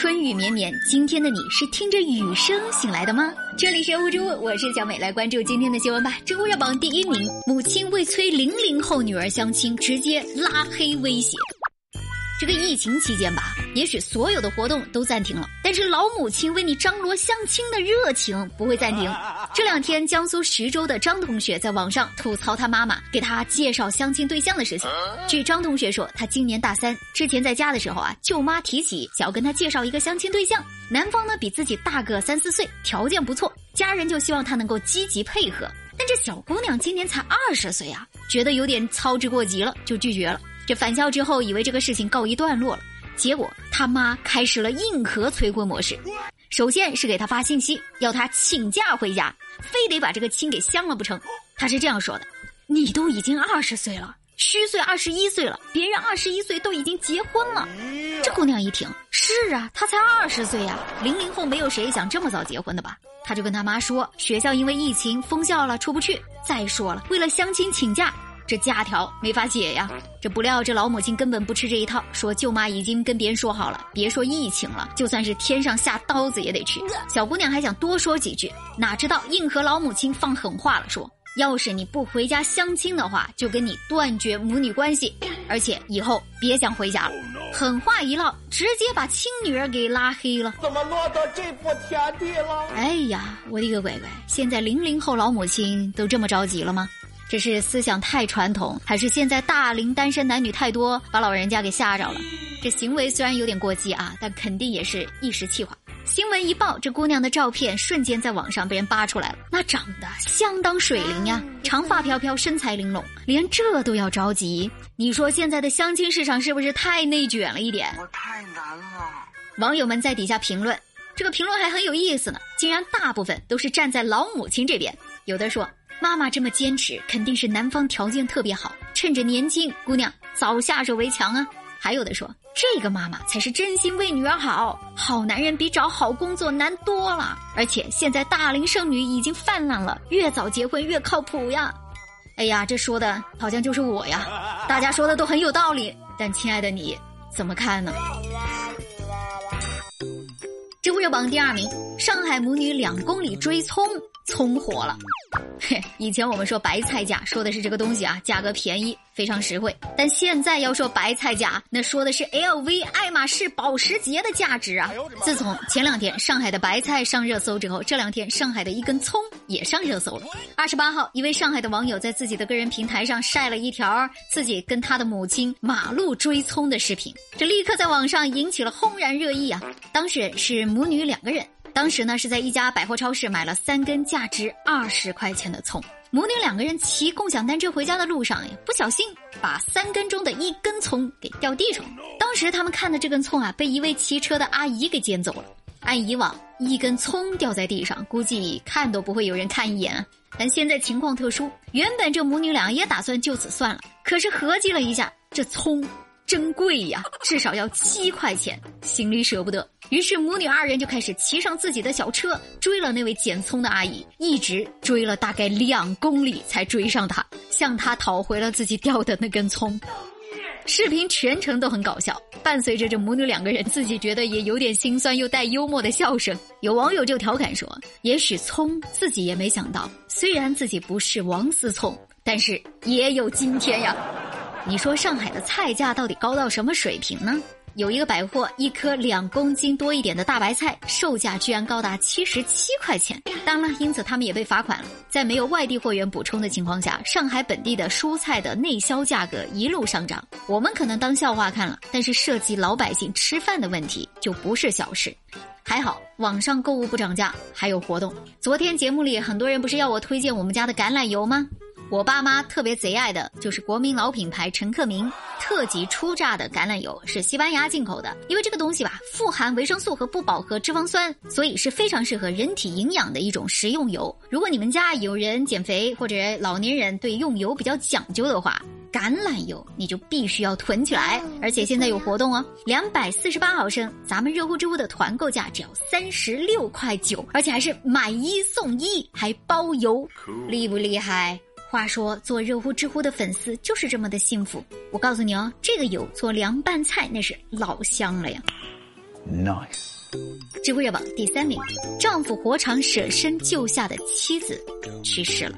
春雨绵绵，今天的你是听着雨声醒来的吗？这里是乌珠，我是小美，来关注今天的新闻吧。知乎热榜第一名，母亲为催零零后女儿相亲，直接拉黑威胁。这个疫情期间吧，也许所有的活动都暂停了，但是老母亲为你张罗相亲的热情不会暂停。这两天，江苏徐州的张同学在网上吐槽他妈妈给他介绍相亲对象的事情。据张同学说，他今年大三，之前在家的时候啊，舅妈提起想要跟他介绍一个相亲对象，男方呢比自己大个三四岁，条件不错，家人就希望他能够积极配合。但这小姑娘今年才二十岁啊，觉得有点操之过急了，就拒绝了。这返校之后，以为这个事情告一段落了，结果他妈开始了硬核催婚模式。首先是给他发信息，要他请假回家，非得把这个亲给相了不成。他是这样说的：“你都已经二十岁了，虚岁二十一岁了，别人二十一岁都已经结婚了。”这姑娘一听，是啊，她才二十岁呀，零零后没有谁想这么早结婚的吧？他就跟他妈说，学校因为疫情封校了，出不去。再说了，为了相亲请假。这假条没法解呀！这不料这老母亲根本不吃这一套，说舅妈已经跟别人说好了，别说疫情了，就算是天上下刀子也得去。小姑娘还想多说几句，哪知道硬和老母亲放狠话了，说要是你不回家相亲的话，就跟你断绝母女关系，而且以后别想回家了。狠话一唠，直接把亲女儿给拉黑了。怎么落到这步田地了？哎呀，我的个乖乖！现在零零后老母亲都这么着急了吗？这是思想太传统，还是现在大龄单身男女太多，把老人家给吓着了？这行为虽然有点过激啊，但肯定也是一时气话。新闻一报，这姑娘的照片瞬间在网上被人扒出来了，那长得相当水灵呀，长发飘飘，身材玲珑，连这都要着急？你说现在的相亲市场是不是太内卷了一点？我太难了。网友们在底下评论，这个评论还很有意思呢，竟然大部分都是站在老母亲这边，有的说。妈妈这么坚持，肯定是男方条件特别好，趁着年轻，姑娘早下手为强啊。还有的说，这个妈妈才是真心为女儿好，好男人比找好工作难多了。而且现在大龄剩女已经泛滥了，越早结婚越靠谱呀。哎呀，这说的好像就是我呀。大家说的都很有道理，但亲爱的你怎么看呢？知乎热榜第二名，上海母女两公里追葱，葱火了。嘿，以前我们说白菜价，说的是这个东西啊，价格便宜，非常实惠。但现在要说白菜价，那说的是 LV、爱马仕、保时捷的价值啊。自从前两天上海的白菜上热搜之后，这两天上海的一根葱也上热搜了。二十八号，一位上海的网友在自己的个人平台上晒了一条自己跟他的母亲马路追葱的视频，这立刻在网上引起了轰然热议啊。当事人是母女两个人。当时呢是在一家百货超市买了三根价值二十块钱的葱，母女两个人骑共享单车回家的路上呀，不小心把三根中的一根葱给掉地上了。当时他们看的这根葱啊，被一位骑车的阿姨给捡走了。按以往一根葱掉在地上，估计看都不会有人看一眼。但现在情况特殊，原本这母女俩也打算就此算了，可是合计了一下，这葱。真贵呀，至少要七块钱，心里舍不得。于是母女二人就开始骑上自己的小车，追了那位捡葱的阿姨，一直追了大概两公里才追上她，向她讨回了自己掉的那根葱。视频全程都很搞笑，伴随着这母女两个人自己觉得也有点心酸又带幽默的笑声。有网友就调侃说：“也许葱自己也没想到，虽然自己不是王思聪，但是也有今天呀。”你说上海的菜价到底高到什么水平呢？有一个百货，一颗两公斤多一点的大白菜，售价居然高达七十七块钱。当然了，因此他们也被罚款了。在没有外地货源补充的情况下，上海本地的蔬菜的内销价格一路上涨。我们可能当笑话看了，但是涉及老百姓吃饭的问题就不是小事。还好网上购物不涨价，还有活动。昨天节目里很多人不是要我推荐我们家的橄榄油吗？我爸妈特别贼爱的就是国民老品牌陈克明特级初榨的橄榄油，是西班牙进口的。因为这个东西吧，富含维生素和不饱和脂肪酸，所以是非常适合人体营养的一种食用油。如果你们家有人减肥或者老年人对用油比较讲究的话，橄榄油你就必须要囤起来。而且现在有活动哦，两百四十八毫升，咱们热乎知乎的团购价只要三十六块九，而且还是买一送一，还包邮，厉不厉害？话说，做热乎知乎的粉丝就是这么的幸福。我告诉你哦，这个油做凉拌菜那是老香了呀。Nice。知乎热榜第三名，丈夫火场舍身救下的妻子去世了。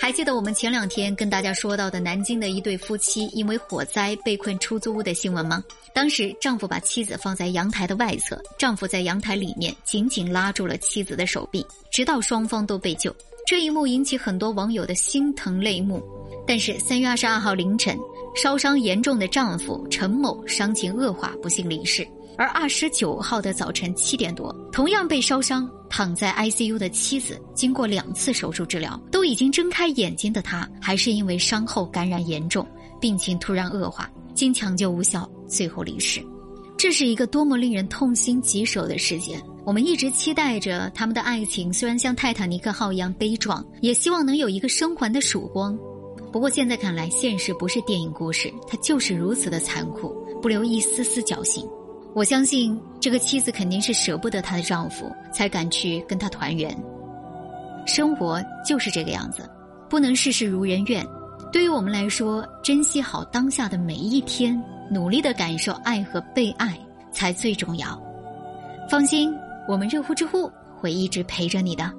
还记得我们前两天跟大家说到的南京的一对夫妻因为火灾被困出租屋的新闻吗？当时丈夫把妻子放在阳台的外侧，丈夫在阳台里面紧紧拉住了妻子的手臂，直到双方都被救。这一幕引起很多网友的心疼泪目。但是三月二十二号凌晨，烧伤严重的丈夫陈某伤情恶化，不幸离世。而二十九号的早晨七点多，同样被烧伤躺在 ICU 的妻子，经过两次手术治疗，都已经睁开眼睛的她，还是因为伤后感染严重，病情突然恶化，经抢救无效，最后离世。这是一个多么令人痛心疾首的事件！我们一直期待着他们的爱情，虽然像泰坦尼克号一样悲壮，也希望能有一个生还的曙光。不过现在看来，现实不是电影故事，它就是如此的残酷，不留一丝丝侥幸。我相信这个妻子肯定是舍不得她的丈夫，才敢去跟他团圆。生活就是这个样子，不能事事如人愿。对于我们来说，珍惜好当下的每一天，努力的感受爱和被爱才最重要。放心，我们热乎知乎会一直陪着你的。